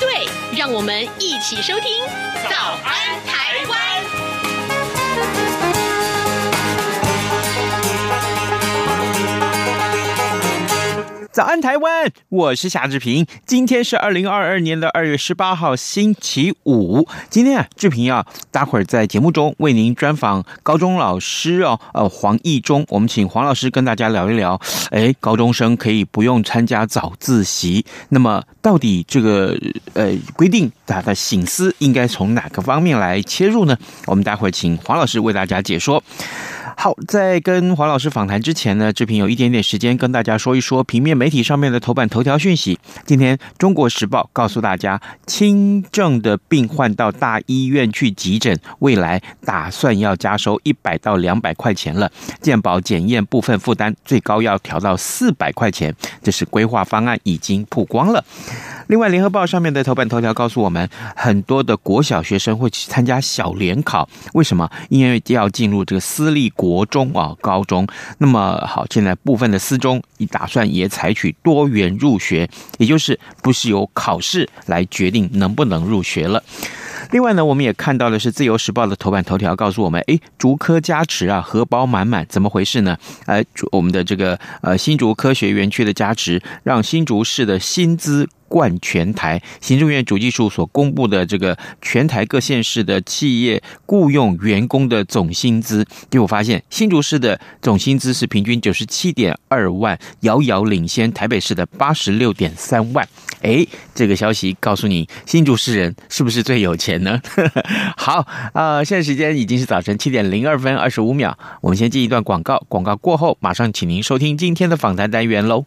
对，让我们一起收听《早安台湾》。早安，台湾！我是夏志平。今天是二零二二年的二月十八号，星期五。今天啊，志平啊待会儿在节目中为您专访高中老师哦，呃，黄义忠。我们请黄老师跟大家聊一聊。哎，高中生可以不用参加早自习，那么到底这个呃规定他的醒思应该从哪个方面来切入呢？我们待会儿请黄老师为大家解说。好，在跟黄老师访谈之前呢，志平有一点点时间跟大家说一说平面媒体上面的头版头条讯息。今天《中国时报》告诉大家，轻症的病患到大医院去急诊，未来打算要加收一百到两百块钱了。健保检验部分负担最高要调到四百块钱，这是规划方案已经曝光了。另外，《联合报》上面的头版头条告诉我们，很多的国小学生会去参加小联考，为什么？因为要进入这个私立国中啊，高中。那么好，现在部分的私中已打算也采取多元入学，也就是不是由考试来决定能不能入学了。另外呢，我们也看到的是《自由时报》的头版头条告诉我们，诶，竹科加持啊，荷包满满，怎么回事呢？呃，我们的这个呃新竹科学园区的加持，让新竹市的薪资。冠全台，行政院主计处所公布的这个全台各县市的企业雇佣员工的总薪资，结果发现新竹市的总薪资是平均九十七点二万，遥遥领先台北市的八十六点三万。哎，这个消息告诉你，新竹市人是不是最有钱呢？好，呃，现在时间已经是早晨七点零二分二十五秒，我们先进一段广告，广告过后马上请您收听今天的访谈单元喽。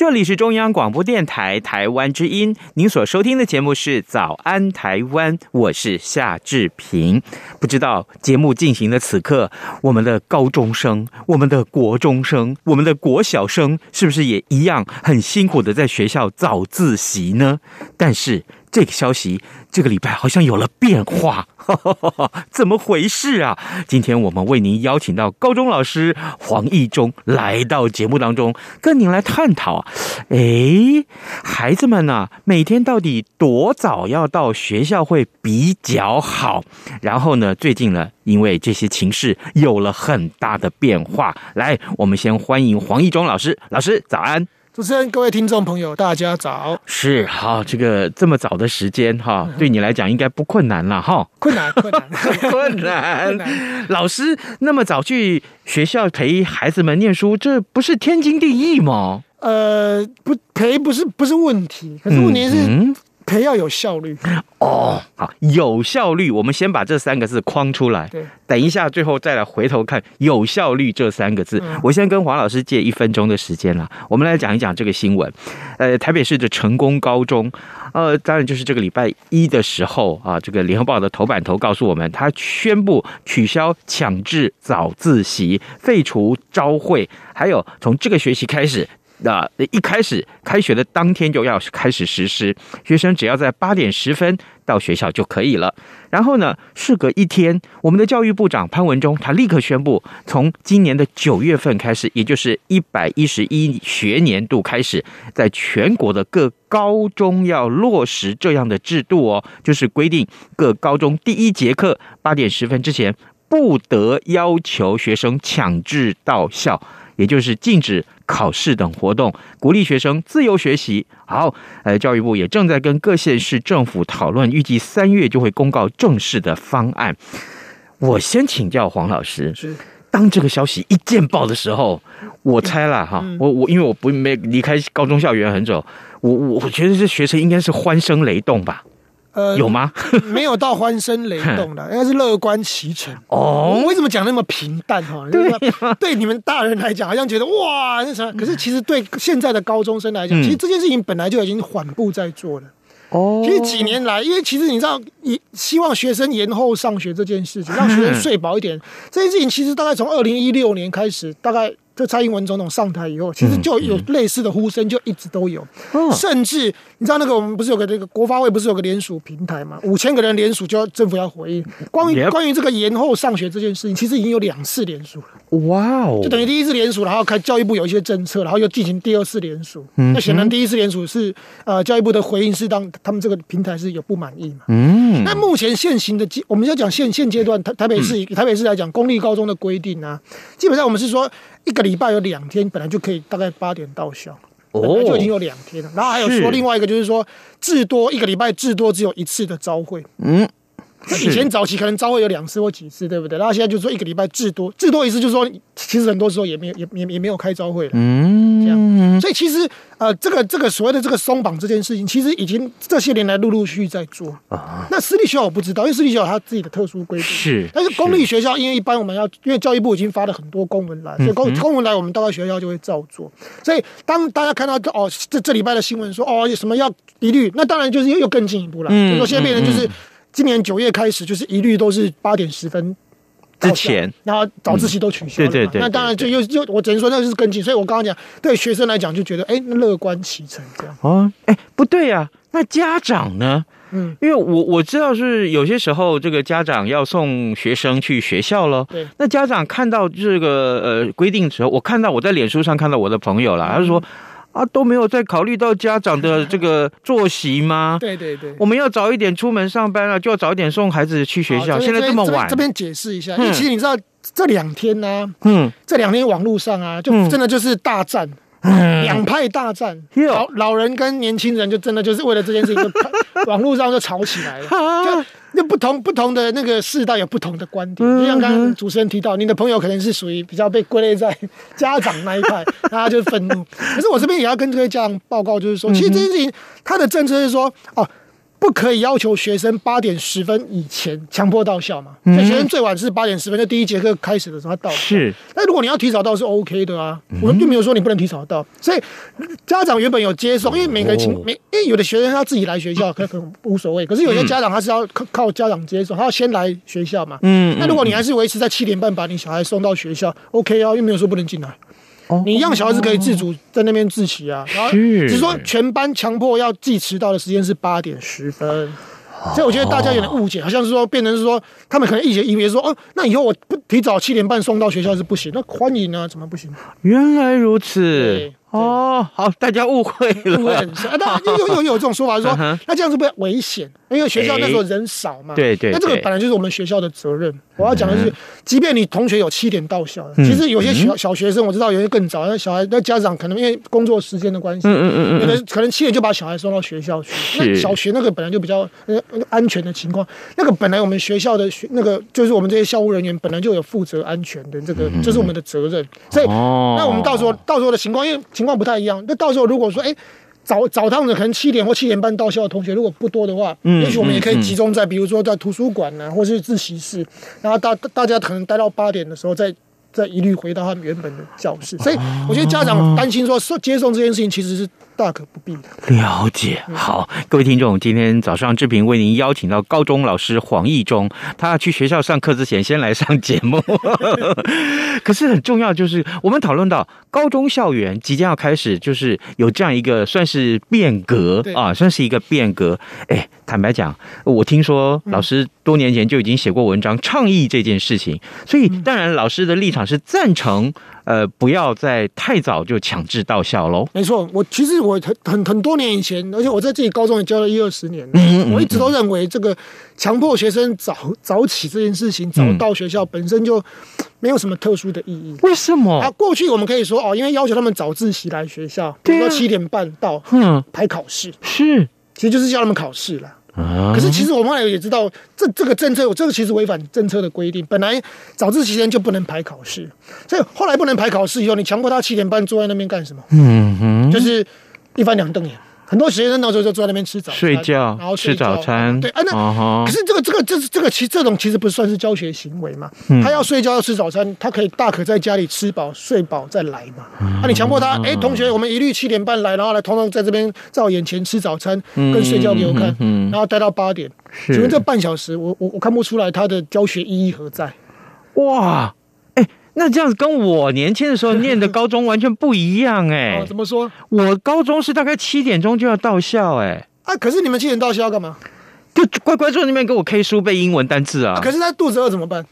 这里是中央广播电台台湾之音，您所收听的节目是《早安台湾》，我是夏志平。不知道节目进行的此刻，我们的高中生、我们的国中生、我们的国小生，是不是也一样很辛苦的在学校早自习呢？但是。这个消息，这个礼拜好像有了变化，哈哈哈，怎么回事啊？今天我们为您邀请到高中老师黄义中来到节目当中，跟您来探讨啊。哎，孩子们呢，每天到底多早要到学校会比较好？然后呢，最近呢，因为这些情势有了很大的变化。来，我们先欢迎黄义中老师，老师早安。主持人，各位听众朋友，大家早。是好，这个这么早的时间哈，对你来讲应该不困难了哈。困难，困难，困难。老师那么早去学校陪孩子们念书，这不是天经地义吗？呃，不陪不是不是问题，可是问题是。嗯嗯培要有效率。哦，好，有效率，我们先把这三个字框出来。对，等一下最后再来回头看“有效率”这三个字。嗯、我先跟黄老师借一分钟的时间了，我们来讲一讲这个新闻。呃，台北市的成功高中，呃，当然就是这个礼拜一的时候啊，这个联合报的头版头告诉我们，他宣布取消强制早自习，废除朝会，还有从这个学期开始。那一开始开学的当天就要开始实施，学生只要在八点十分到学校就可以了。然后呢，事隔一天，我们的教育部长潘文忠他立刻宣布，从今年的九月份开始，也就是一百一十一学年度开始，在全国的各高中要落实这样的制度哦，就是规定各高中第一节课八点十分之前不得要求学生强制到校。也就是禁止考试等活动，鼓励学生自由学习。好，呃，教育部也正在跟各县市政府讨论，预计三月就会公告正式的方案。我先请教黄老师，是当这个消息一见报的时候，我猜了哈，我我因为我不没离开高中校园很久，我我我觉得这学生应该是欢声雷动吧。呃，有吗？没有到欢声雷动的，应该是乐观其成。哦，我为什么讲那么平淡哈？对，对你们大人来讲，好像觉得哇，那什么？可是其实对现在的高中生来讲，其实这件事情本来就已经缓步在做了。哦，其实几年来，因为其实你知道，你希望学生延后上学这件事情，让学生睡饱一点，这件事情其实大概从二零一六年开始，大概。就蔡英文总统上台以后，其实就有类似的呼声，就一直都有。嗯、甚至你知道那个我们不是有个这个国发会不是有个联署平台嘛？五千个人联署，就要政府要回应。关于关于这个延后上学这件事情，其实已经有两次联署了。哇哦！就等于第一次联署，然后开教育部有一些政策，然后又进行第二次联署。嗯、那显然第一次联署是呃教育部的回应是当他们这个平台是有不满意嘛？嗯。那目前现行的我们要讲现现阶段台台北市、嗯、台北市来讲公立高中的规定啊，基本上我们是说。一个礼拜有两天，本来就可以大概八点到校，本来就已经有两天了。然后还有说另外一个，就是说至多一个礼拜至多只有一次的朝会。嗯，那以前早期可能朝会有两次或几次，对不对？然后现在就是说一个礼拜至多至多一次，就是说其实很多时候也没有也也也没有开朝会了。嗯。所以其实。呃，这个这个所谓的这个松绑这件事情，其实已经这些年来陆陆续续在做啊。那私立学校我不知道，因为私立学校它自己的特殊规定。是，但是公立学校，因为一般我们要，因为教育部已经发了很多公文来，所以公公文来，我们到学校就会照做。所以当大家看到哦，这这礼拜的新闻说哦，有什么要一律，那当然就是又又更进一步了。嗯，就说现在变成就是今年九月开始，就是一律都是八点十分。之前，然后早自习都取消了，嗯，对对对，那当然就又又，我只能说那就是跟进，所以我刚刚讲，对学生来讲就觉得，哎，乐观其成这样。哦，哎，不对呀，啊，那家长呢？嗯，因为我我知道是有些时候这个家长要送学生去学校了，对，那家长看到这个呃规定的时候，我看到我在脸书上看到我的朋友了，他就说。啊，都没有再考虑到家长的 这个作息吗？对对对，我们要早一点出门上班了，就要早一点送孩子去学校。现在这么晚，这边解释一下，因为其实你知道这两天呢，嗯，这两天网络上啊，就真的就是大战，两派大战，老老人跟年轻人就真的就是为了这件事情，就网络上就吵起来了，就。那不同不同的那个世代有不同的观点，就像刚刚主持人提到，你的朋友可能是属于比较被归类在家长那一块，他就愤怒。可是我这边也要跟这些家长报告，就是说，其实这件事情他的政策是说，哦。不可以要求学生八点十分以前强迫到校嘛？嗯、学生最晚是八点十分，就第一节课开始的时候他到。是。那如果你要提早到是 OK 的啊，我们并没有说你不能提早到。所以家长原本有接送，因为每个情每因为有的学生他自己来学校可可能无所谓，可是有些家长他是要靠靠家长接送，他要先来学校嘛。嗯。那如果你还是维持在七点半把你小孩送到学校，OK 啊，又没有说不能进来。你让小孩子可以自主在那边自习啊，然后只是说全班强迫要记迟到的时间是八点十分，所以我觉得大家有点误解，好像是说变成是说他们可能一些以为说哦，那以后我不提早七点半送到学校是不行，那欢迎啊，怎么不行？原来如此。哦，好，大家误会了，误会很深。啊，当然又又有这种说法，说那这样是不是危险？因为学校那时候人少嘛。对对。那这个本来就是我们学校的责任。我要讲的是，即便你同学有七点到校，其实有些小小学生我知道，有些更早，那小孩那家长可能因为工作时间的关系，嗯嗯嗯，有的可能七点就把小孩送到学校去。那小学那个本来就比较安全的情况，那个本来我们学校的学那个就是我们这些校务人员本来就有负责安全的这个，这是我们的责任。所以，那我们到时候到时候的情况，因为情况不太一样。那到时候如果说，哎，早早趟的可能七点或七点半到校的同学，如果不多的话，嗯，也许我们也可以集中在，比如说在图书馆呢、啊，或是自习室，然后大大家可能待到八点的时候再。再一律回到他们原本的教室，所以我觉得家长担心说受接送这件事情其实是大可不必的。了解，好，各位听众，今天早上志平为您邀请到高中老师黄义中，他要去学校上课之前先来上节目。可是很重要，就是我们讨论到高中校园即将要开始，就是有这样一个算是变革啊，算是一个变革。哎，坦白讲，我听说老师多年前就已经写过文章倡议这件事情，所以当然老师的立场是赞成。呃，不要再太早就强制到校喽。没错，我其实我很很很多年以前，而且我在自己高中也教了一二十年，嗯嗯，我一直都认为这个强迫学生早早起这件事情，早到学校本身就没有什么特殊的意义。为什么？啊，过去我们可以说哦，因为要求他们早自习来学校，比如说七点半到，嗯，排考试是，其实就是叫他们考试了。可是其实我们后来也知道，这这个政策，这个其实违反政策的规定。本来早自习间就不能排考试，所以后来不能排考试以后，你强迫他七点半坐在那边干什么？嗯哼，就是一翻两瞪眼。很多学生那时候就坐在那边吃早餐、睡觉，然后吃早餐。对啊，那可是这个这个这这个其实这种其实不算是教学行为嘛。他要睡觉要吃早餐，他可以大可在家里吃饱睡饱再来嘛。啊你强迫他，哎，同学，我们一律七点半来，然后来通通在这边在我眼前吃早餐，跟睡觉给我看，然后待到八点。请问这半小时，我我我看不出来他的教学意义何在？哇！那这样子跟我年轻的时候念的高中完全不一样哎、欸！怎么说？我高中是大概七点钟就要到校哎、欸！啊，可是你们七点到校要干嘛？就乖乖坐那边给我 K 书背英文单字啊，啊！可是他肚子饿怎么办？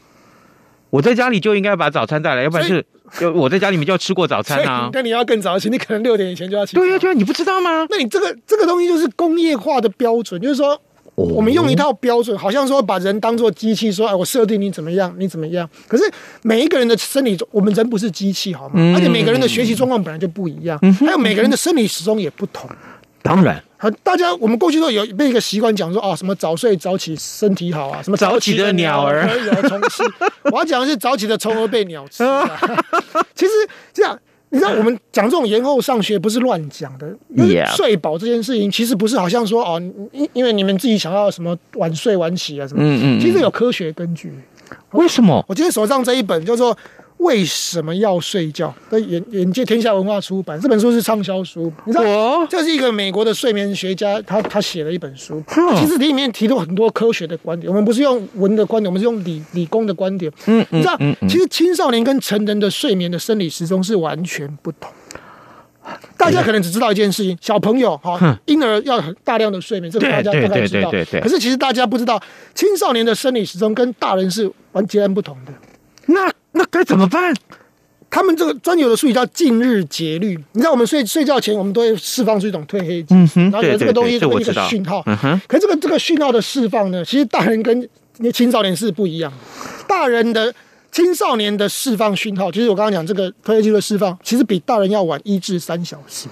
我在家里就应该把早餐带来，要不然是就我在家里面就要吃过早餐啊！那你要更早起，你可能六点以前就要起。对呀、啊，对呀、啊，你不知道吗？那你这个这个东西就是工业化的标准，就是说。我们用一套标准，好像说把人当做机器，说哎，我设定你怎么样，你怎么样。可是每一个人的生理，我们人不是机器，好吗？而且每个人的学习状况本来就不一样，还有每个人的生理时钟也不同。当然，好，大家我们过去都有被一个习惯讲说啊，什么早睡早起身体好啊，什么早起的鸟儿可以虫吃。我要讲的是早起的虫儿被鸟吃。其实这样。你知道我们讲这种延后上学不是乱讲的，因为睡饱这件事情其实不是好像说哦，因因为你们自己想要什么晚睡晚起啊什么，嗯嗯，其实有科学根据。为什么？我今天手上这一本叫做。为什么要睡觉？的眼眼界天下文化出版这本书是畅销书，你知道，这是一个美国的睡眠学家，他他写了一本书。其实里面提出很多科学的观点，我们不是用文的观点，我们是用理理工的观点。嗯，你知道，其实青少年跟成人的睡眠的生理时钟是完全不同。大家可能只知道一件事情：小朋友哈，婴儿要很大量的睡眠，这个大家大概知道。可是其实大家不知道，青少年的生理时钟跟大人是完截然不同的。那那该怎么办？他们这个专有的术语叫近日节律。你知道，我们睡睡觉前，我们都会释放出一种褪黑激素，然后有这个东西作为一个讯号。可是这个这个讯号的释放呢，其实大人跟青少年是不一样。大人的青少年的释放讯号，其实我刚刚讲这个褪黑激素的释放，其实比大人要晚一至三小时。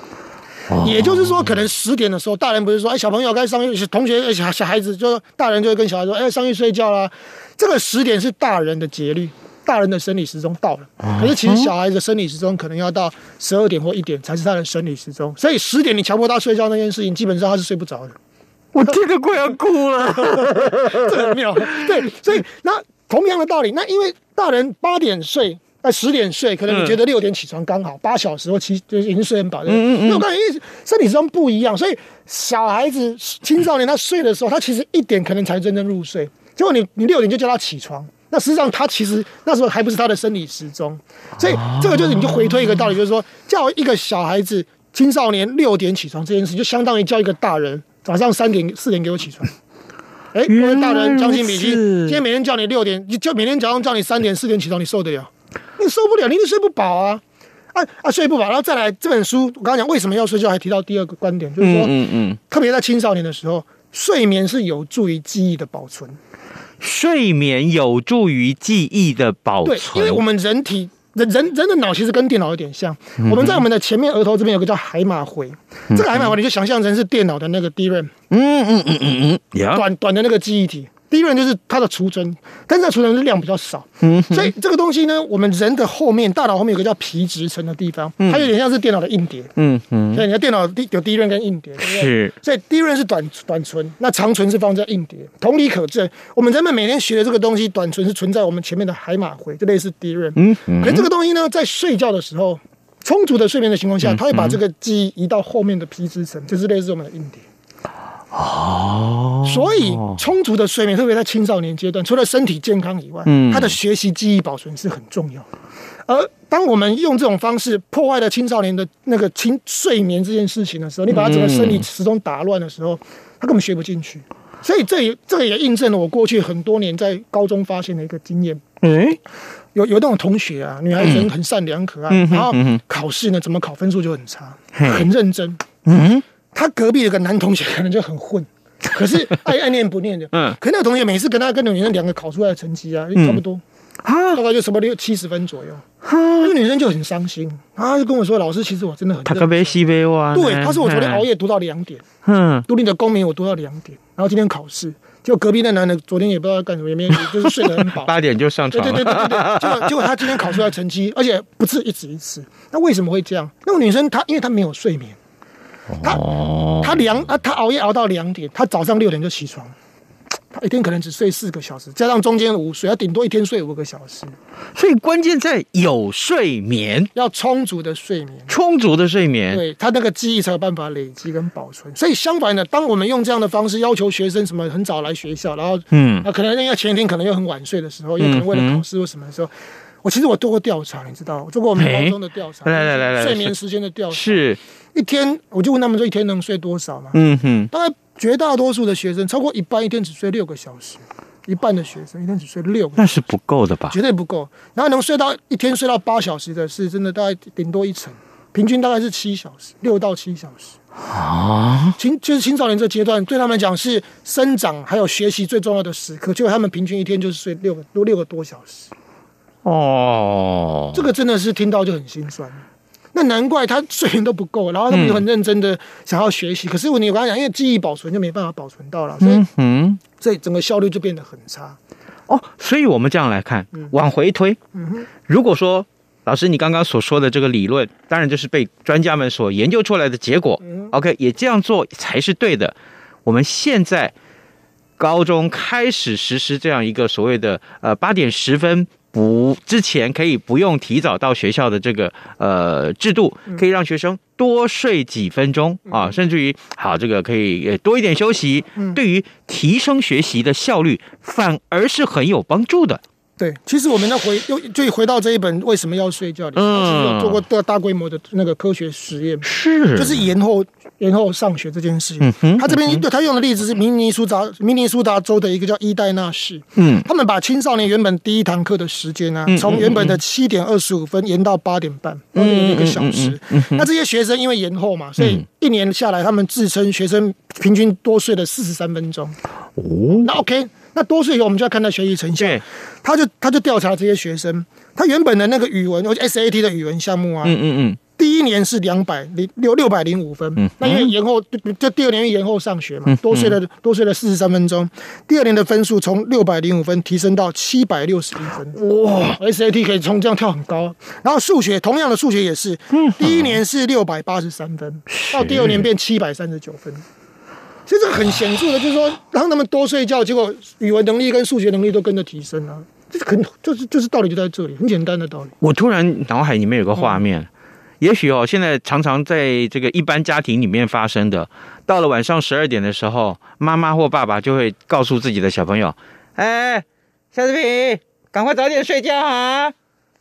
也就是说，可能十点的时候，大人不是说，哎，小朋友该上去，同学小小孩子就大人就会跟小孩说，哎，上去睡觉啦。这个十点是大人的节律。大人的生理时钟到了，可是其实小孩子的生理时钟可能要到十二点或一点才是他的生理时钟，所以十点你强迫他睡觉那件事情，基本上他是睡不着的。我这个快要哭了，这很妙。对，所以那同样的道理，那因为大人八点睡，那十点睡，可能你觉得六点起床刚好，八小时或七就已经睡很饱。嗯嗯嗯。那我感觉因为生理时钟不一样，所以小孩子、青少年他睡的时候，他其实一点可能才真正入睡，结果你你六点就叫他起床。那实际上，他其实那时候还不是他的生理时钟，所以这个就是你就回推一个道理，就是说，叫一个小孩子、青少年六点起床这件事，就相当于叫一个大人早上三点、四点给我起床。哎，各位大人将心比心，今天每天叫你六点，就每天早上叫你三点、四点起床，你受得了？你受不了，你一定睡不饱啊！啊啊，睡不饱，然后再来这本书，我刚刚讲为什么要睡觉，还提到第二个观点，就是说，嗯嗯，特别在青少年的时候，睡眠是有助于记忆的保存。睡眠有助于记忆的保存。对，因为我们人体人人人的脑其实跟电脑有点像。嗯、我们在我们的前面额头这边有个叫海马回，嗯、这个海马回你就想象成是电脑的那个 DRAM。嗯嗯嗯嗯嗯，短短的那个记忆体。第一轮就是它的储存，但是它储存的量比较少，嗯，所以这个东西呢，我们人的后面，大脑后面有个叫皮质层的地方，它有点像是电脑的硬碟，嗯嗯，所以你的电脑有 DRAM 跟硬碟，对不对？是，所以 DRAM 是短短存，那长存是放在硬碟。同理可证，我们人们每天学的这个东西，短存是存在我们前面的海马回，就类似 DRAM，嗯嗯，可是这个东西呢，在睡觉的时候，充足的睡眠的情况下，它会把这个记忆移到后面的皮质层，就是类似我们的硬碟。哦，所以充足的睡眠，特别在青少年阶段，除了身体健康以外，嗯，他的学习记忆保存是很重要的。而当我们用这种方式破坏了青少年的那个青睡眠这件事情的时候，你把他整个生理时钟打乱的时候，他根本学不进去。所以这也这个也印证了我过去很多年在高中发现的一个经验。嗯，有有那种同学啊，女孩子很善良可爱，然后考试呢怎么考分数就很差，很认真。嗯。他隔壁有个男同学可能就很混，可是爱爱念不念的。嗯，可那个同学每次跟他跟那女生两个考出来的成绩啊，差不多，啊，大概就什么六七十分左右。那个女生就很伤心，他，就跟我说：“老师，其实我真的很……”他可别西北哇。对，他说我昨天熬夜读到两点，嗯，读你的公民我读到两点，然后今天考试，就隔壁那男的昨天也不知道干什么，也没就是 睡得很饱，八点就上床。对对对对对，结果结果他今天考出来成绩，而且不止一次一次。那为什么会这样？那个女生她因为她没有睡眠。他他两啊，他熬夜熬到两点，他早上六点就起床，他一天可能只睡四个小时，加上中间午睡，他顶多一天睡五个小时。所以关键在有睡眠，要充足的睡眠，充足的睡眠，对他那个记忆才有办法累积跟保存。所以相反的，当我们用这样的方式要求学生什么很早来学校，然后嗯，那可能因为前一天可能又很晚睡的时候，又可能为了考试或什么的时候。我其实我做过调查，你知道，我做过我们高中的调查，来来来来，睡眠时间的调查，是一天，我就问他们说一天能睡多少嘛？嗯哼，大概绝大多数的学生，超过一半一天只睡六个小时，一半的学生一天只睡六个小时，那是不够的吧？绝对不够。然后能睡到一天睡到八小时的是真的大概顶多一成，平均大概是七小时，六到七小时啊。青就是青少年这阶段对他们讲是生长还有学习最重要的时刻，结果他们平均一天就是睡六个多六个多小时。哦，这个真的是听到就很心酸。那难怪他睡眠都不够，然后他们就很认真的想要学习，嗯、可是我你我刚才讲，因为记忆保存就没办法保存到了，所以嗯，所以整个效率就变得很差。哦，所以我们这样来看，往回推，嗯哼，如果说老师你刚刚所说的这个理论，当然就是被专家们所研究出来的结果。嗯、OK，也这样做才是对的。我们现在高中开始实施这样一个所谓的呃八点十分。不，之前可以不用提早到学校的这个呃制度，可以让学生多睡几分钟啊，甚至于好这个可以多一点休息，对于提升学习的效率反而是很有帮助的。对，其实我们要回又就回到这一本为什么要睡觉里，嗯，有做过大大规模的那个科学实验，是，就是延后延后上学这件事情。嗯他这边对他用的例子是明尼苏达明尼苏达州的一个叫伊代纳市，嗯，他们把青少年原本第一堂课的时间呢，从原本的七点二十五分延到八点半，然后一个小时。那这些学生因为延后嘛，所以一年下来，他们自称学生平均多睡了四十三分钟。哦，那 OK。那多岁以后，我们就要看他学习成效。他就他就调查这些学生，他原本的那个语文，或者 SAT 的语文项目啊，嗯嗯嗯，第一年是两百零六六百零五分，那因为延后，就第二年延后上学嘛，多睡了多睡了四十三分钟，第二年的分数从六百零五分提升到七百六十一分，哇，SAT 可以从这样跳很高。然后数学同样的数学也是，嗯。第一年是六百八十三分，到第二年变七百三十九分。其实这个很显著的，就是说让他们多睡觉，结果语文能力跟数学能力都跟着提升了。这很就是就是道理就在这里，很简单的道理。我突然脑海里面有个画面，嗯、也许哦，现在常常在这个一般家庭里面发生的，到了晚上十二点的时候，妈妈或爸爸就会告诉自己的小朋友：“哎，夏志平，赶快早点睡觉啊，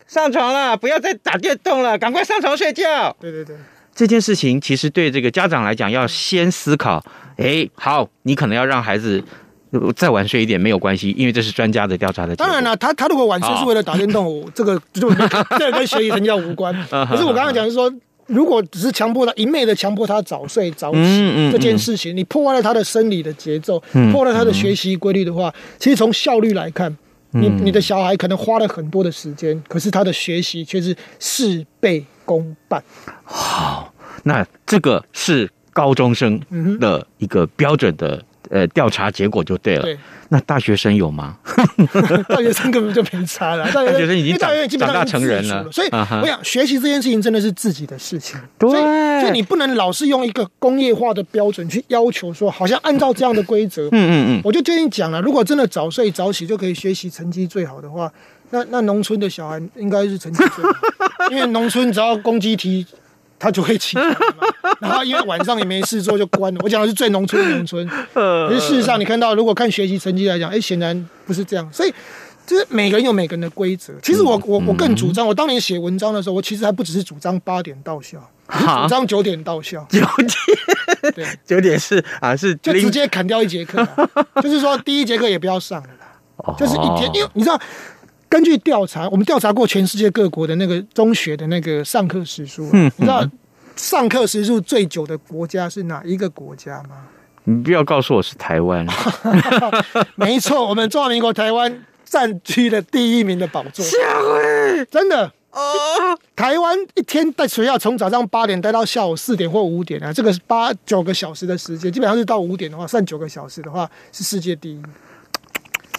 上床了，不要再打电动了，赶快上床睡觉。”对对对。这件事情其实对这个家长来讲，要先思考。哎，好，你可能要让孩子再晚睡一点没有关系，因为这是专家的调查的。当然了，他他如果晚睡是为了打电动，哦、这个就这个跟学习成绩无关。可是我刚刚讲是说，如果只是强迫他一昧的强迫他早睡早起、嗯嗯、这件事情，你破坏了他的生理的节奏，嗯、破坏了他的学习规律的话，其实从效率来看，你你的小孩可能花了很多的时间，可是他的学习却是事倍功半。好，那这个是高中生的一个标准的呃调查结果就对了。对，那大学生有吗？大学生根本就没差了，大学生已经长大成人了。所以我想学习这件事情真的是自己的事情。对，所以你不能老是用一个工业化的标准去要求说，好像按照这样的规则。嗯嗯嗯。我就跟你讲了，如果真的早睡早起就可以学习成绩最好的话，那那农村的小孩应该是成绩最好，因为农村只要公鸡啼。他就会起床嘛，然后因为晚上也没事做就关了。我讲的是最农村的农村，可是事实上你看到，如果看学习成绩来讲，哎，显然不是这样。所以就是每个人有每个人的规则。其实我我我更主张，我当年写文章的时候，我其实还不只是主张八点到校，主张九点到校。九点，对，九点是啊，是就直接砍掉一节课，就是说第一节课也不要上了啦，就是一天，因为你知道。根据调查，我们调查过全世界各国的那个中学的那个上课时数，嗯，你知道上课时数最久的国家是哪一个国家吗？你不要告诉我是台湾。没错，我们中华民国台湾占据了第一名的宝座。下回真的哦，台湾一天在学校从早上八点待到下午四点或五点啊，这个是八九个小时的时间，基本上是到五点的话，算九个小时的话是世界第一。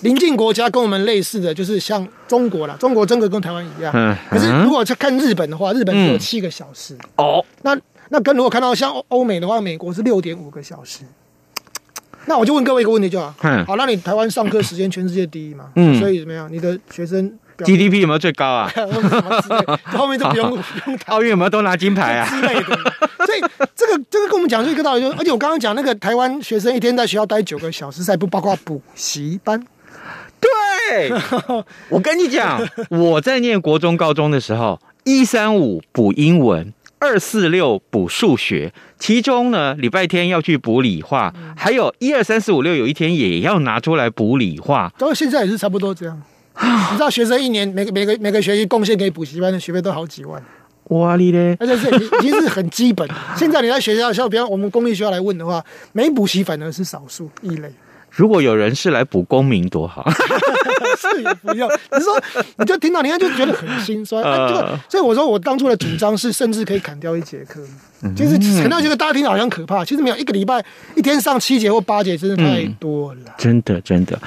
邻近国家跟我们类似的就是像中国啦，中国真的跟台湾一样。嗯。可是如果去看日本的话，日本只有七个小时。哦。那那跟如果看到像欧美的话，美国是六点五个小时。那我就问各位一个问题就好。嗯。好，那你台湾上课时间全世界第一嘛？嗯。所以怎么样？你的学生 GDP 有没有最高啊？后面就不用 不用奥运有没有都拿金牌啊？之类的。所以这个这个跟我们讲是一个道理，就是而且我刚刚讲那个台湾学生一天在学校待九个小时，还不包括补习班。对，我跟你讲，我在念国中、高中的时候，一三五补英文，二四六补数学，其中呢，礼拜天要去补理化，还有一二三四五六，有一天也要拿出来补理化。到现在也是差不多这样。你知道，学生一年每个每个每个学期贡献给补习班的学费都好几万。哇哩嘞！而且是已经是很基本。现在你在学校，像比方我们公立学校来问的话，没补习反而是少数异类。如果有人是来补公民多好，是也不用。你说，你就听到，你看就觉得很心酸。呃、啊，所以我说，我当初的主张是，甚至可以砍掉一节课。其实砍掉这个，大家听好像可怕，其实没有。一个礼拜一天上七节或八节，真的太多了。嗯、真的，真的。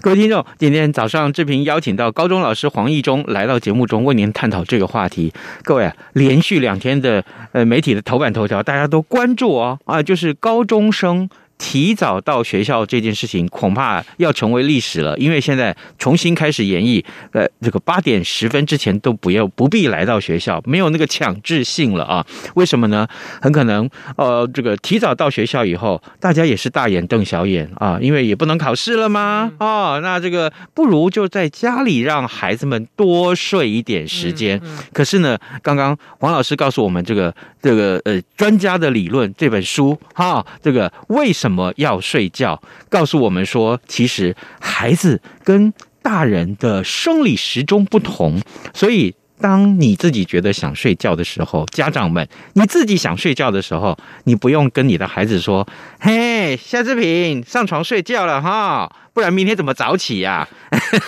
各位听众，今天早上志平邀请到高中老师黄义中来到节目中，为您探讨这个话题。各位啊，连续两天的呃媒体的头版头条，大家都关注哦啊，就是高中生。提早到学校这件事情恐怕要成为历史了，因为现在重新开始演绎，呃，这个八点十分之前都不要不必来到学校，没有那个强制性了啊？为什么呢？很可能，呃，这个提早到学校以后，大家也是大眼瞪小眼啊，因为也不能考试了吗？哦，那这个不如就在家里让孩子们多睡一点时间。可是呢，刚刚黄老师告诉我们这个这个呃专家的理论这本书哈，这个为什什？么要睡觉？告诉我们说，其实孩子跟大人的生理时钟不同，所以当你自己觉得想睡觉的时候，家长们，你自己想睡觉的时候，你不用跟你的孩子说：“嘿，夏志平，上床睡觉了哈，不然明天怎么早起呀？”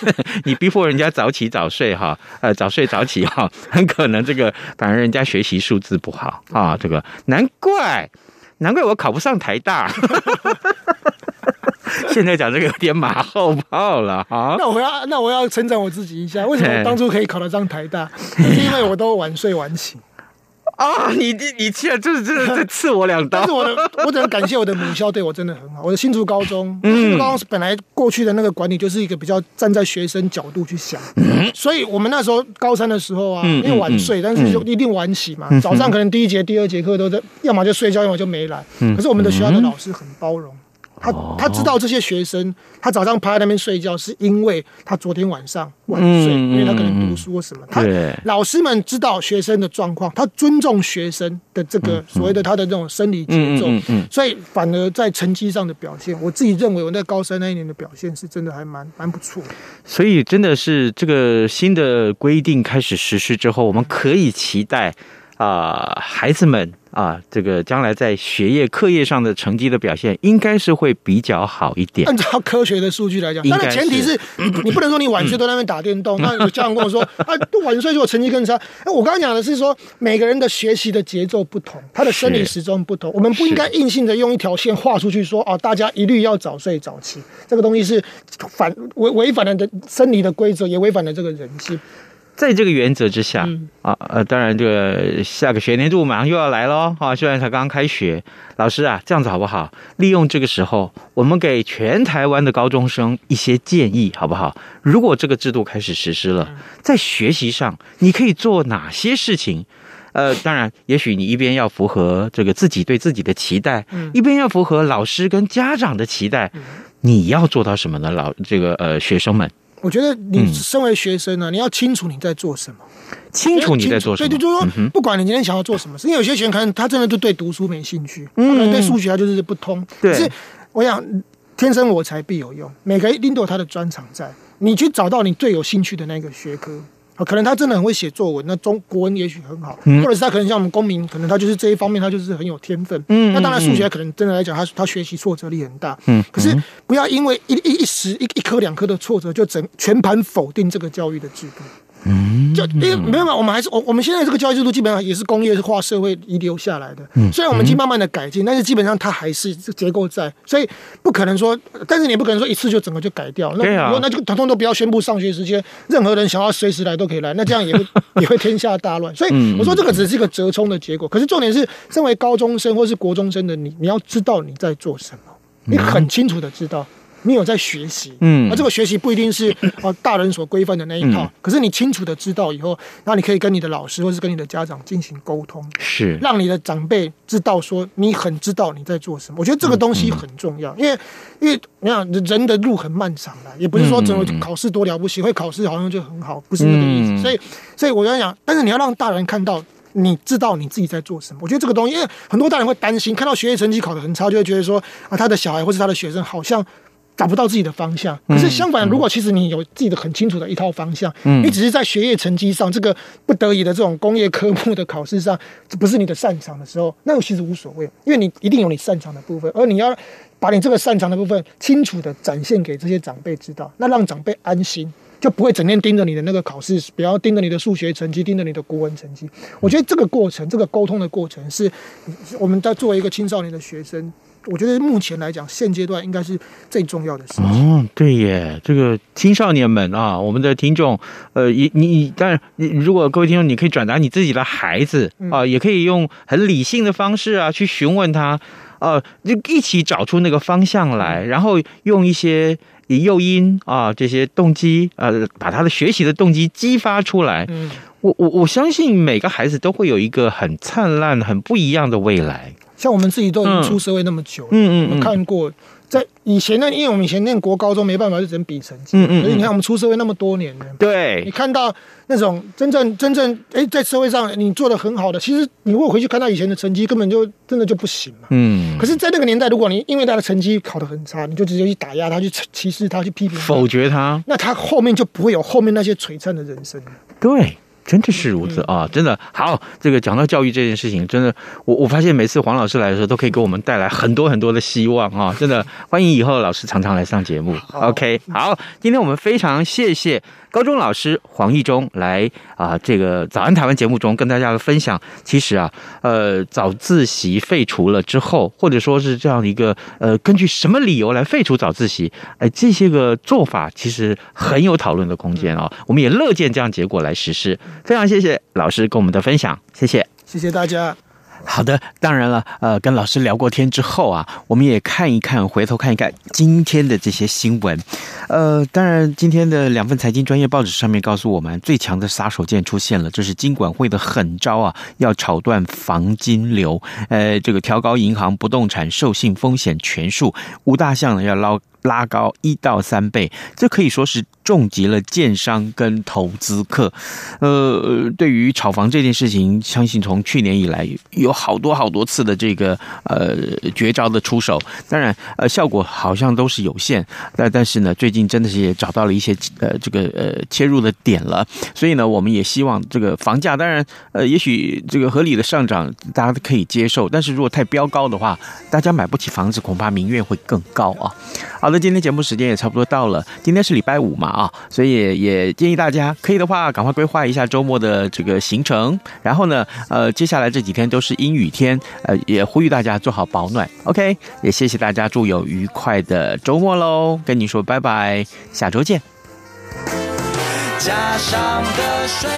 你逼迫人家早起早睡哈，呃，早睡早起哈，很可能这个反而人家学习数字不好啊，这个难怪。难怪我考不上台大，现在讲这个有点马后炮了哈。那我要那我要成长我自己一下，为什么我当初可以考得上台大？是因为我都晚睡晚起。啊、哦，你你你竟然就是就是在 刺我两刀。但是我的我只能感谢我的母校对我真的很好。我的新竹高中，嗯、新竹高中是本来过去的那个管理就是一个比较站在学生角度去想，嗯、所以我们那时候高三的时候啊，因为晚睡，嗯、但是就一定晚起嘛。嗯、早上可能第一节、第二节课都在，要么就睡觉，要么就没来。嗯、可是我们的学校的老师很包容。他他知道这些学生，他早上趴在那边睡觉，是因为他昨天晚上晚睡，嗯、因为他可能读书或什么。对他老师们知道学生的状况，他尊重学生的这个所谓的他的这种生理节奏，嗯、所以反而在成绩上的表现，我自己认为我在高三那一年的表现是真的还蛮蛮不错。所以真的是这个新的规定开始实施之后，我们可以期待。啊、呃，孩子们啊，这个将来在学业课业上的成绩的表现，应该是会比较好一点。按照科学的数据来讲，当然前提是你 你不能说你晚睡都在那边打电动。那有家长跟我说啊，晚睡就成绩更差。我刚刚讲的是说，每个人的学习的节奏不同，他的生理时钟不同，我们不应该硬性的用一条线画出去说哦，大家一律要早睡早起。这个东西是反违违反了的生理的规则，也违反了这个人性。在这个原则之下，嗯、啊呃，当然这个下个学年度马上又要来喽，啊，虽然才刚刚开学，老师啊，这样子好不好？利用这个时候，我们给全台湾的高中生一些建议，好不好？如果这个制度开始实施了，在学习上你可以做哪些事情？呃，当然，也许你一边要符合这个自己对自己的期待，嗯、一边要符合老师跟家长的期待，你要做到什么呢？老这个呃学生们。我觉得你身为学生呢，嗯、你要清楚你在做什么，清楚你在做什么。对，就是说，不管你今天想要做什么事，因为有些学生可能他真的就对读书没兴趣，嗯，可能对数学他就是不通。对，可是我想，天生我材必有用，每个人一定都有他的专长在，你去找到你最有兴趣的那个学科。可能他真的很会写作文，那中国文也许很好，或者是他可能像我们公民，可能他就是这一方面他就是很有天分。嗯，那当然数学可能真的来讲，他他学习挫折力很大。嗯，可是不要因为一一一时一一颗两颗的挫折，就整全盘否定这个教育的制度。嗯，就因为没有嘛，我们还是我我们现在这个教育制度基本上也是工业化社会遗留下来的。嗯，虽然我们已经慢慢的改进，但是基本上它还是结构在，所以不可能说，但是你也不可能说一次就整个就改掉。那那就统统都不要宣布上学时间，任何人想要随时来都可以来，那这样也会 也会天下大乱。所以我说这个只是一个折冲的结果。可是重点是，身为高中生或是国中生的你，你要知道你在做什么，你很清楚的知道。你有在学习，嗯，而这个学习不一定是哦 大人所规范的那一套，嗯、可是你清楚的知道以后，那你可以跟你的老师或是跟你的家长进行沟通，是让你的长辈知道说你很知道你在做什么。我觉得这个东西很重要，嗯、因为因为你想人的路很漫长的，也不是说只有考试多了不起，会考试好像就很好，不是那个意思。嗯、所以所以我在讲，但是你要让大人看到你知道你自己在做什么。我觉得这个东西，因为很多大人会担心，看到学业成绩考得很差，就会觉得说啊，他的小孩或是他的学生好像。找不到自己的方向，可是相反，如果其实你有自己的很清楚的一套方向，嗯，你只是在学业成绩上这个不得已的这种工业科目的考试上，这不是你的擅长的时候，那其实无所谓，因为你一定有你擅长的部分，而你要把你这个擅长的部分清楚的展现给这些长辈知道，那让长辈安心，就不会整天盯着你的那个考试，不要盯着你的数学成绩，盯着你的国文成绩。我觉得这个过程，这个沟通的过程，是我们在作为一个青少年的学生。我觉得目前来讲，现阶段应该是最重要的事情。哦，对耶，这个青少年们啊，我们的听众，呃，你你，当然，你如果各位听众，你可以转达你自己的孩子啊，也可以用很理性的方式啊，去询问他，呃，就一起找出那个方向来，然后用一些诱因啊，这些动机，呃，把他的学习的动机激发出来。嗯，我我我相信每个孩子都会有一个很灿烂、很不一样的未来。像我们自己都已经出社会那么久了，嗯嗯，我们看过在以前呢，因为我们以前念国高中没办法就只能比成绩，嗯嗯，所以你看我们出社会那么多年了，对，你看到那种真正真正哎，在社会上你做的很好的，其实你如果回去看到以前的成绩，根本就真的就不行嘛，嗯。可是，在那个年代，如果你因为他的成绩考得很差，你就直接去打压他，去歧视他，去批评他，否决他，那他后面就不会有后面那些璀璨的人生。对。真的是如此啊！真的好，这个讲到教育这件事情，真的，我我发现每次黄老师来的时候，都可以给我们带来很多很多的希望啊！真的，欢迎以后老师常常来上节目。OK，好，今天我们非常谢谢。高中老师黄义中来啊，这个早安台湾节目中跟大家的分享，其实啊，呃，早自习废除了之后，或者说是这样一个呃，根据什么理由来废除早自习，哎，这些个做法其实很有讨论的空间啊，我们也乐见这样结果来实施。非常谢谢老师跟我们的分享，谢谢，谢谢大家。好的，当然了，呃，跟老师聊过天之后啊，我们也看一看，回头看一看今天的这些新闻。呃，当然，今天的两份财经专业报纸上面告诉我们，最强的杀手锏出现了，这是金管会的狠招啊，要炒断房金流，呃，这个调高银行不动产授信风险权数，五大项呢要拉拉高一到三倍，这可以说是重击了建商跟投资客。呃，对于炒房这件事情，相信从去年以来有好多好多次的这个呃绝招的出手，当然呃效果好像都是有限。但但是呢，最近真的是也找到了一些呃这个呃切入的点了。所以呢，我们也希望这个房价，当然呃也许这个合理的上涨大家都可以接受，但是如果太飙高的话，大家买不起房子，恐怕民怨会更高啊。好的，今天节目时间也差不多到了。今天是礼拜五嘛啊，所以也，建议大家可以的话，赶快规划一下周末的这个行程。然后呢，呃，接下来这几天都是阴雨天，呃，也呼吁大家做好保暖。OK，也谢谢大家，祝有愉快的周末喽，跟你说拜拜，下周见。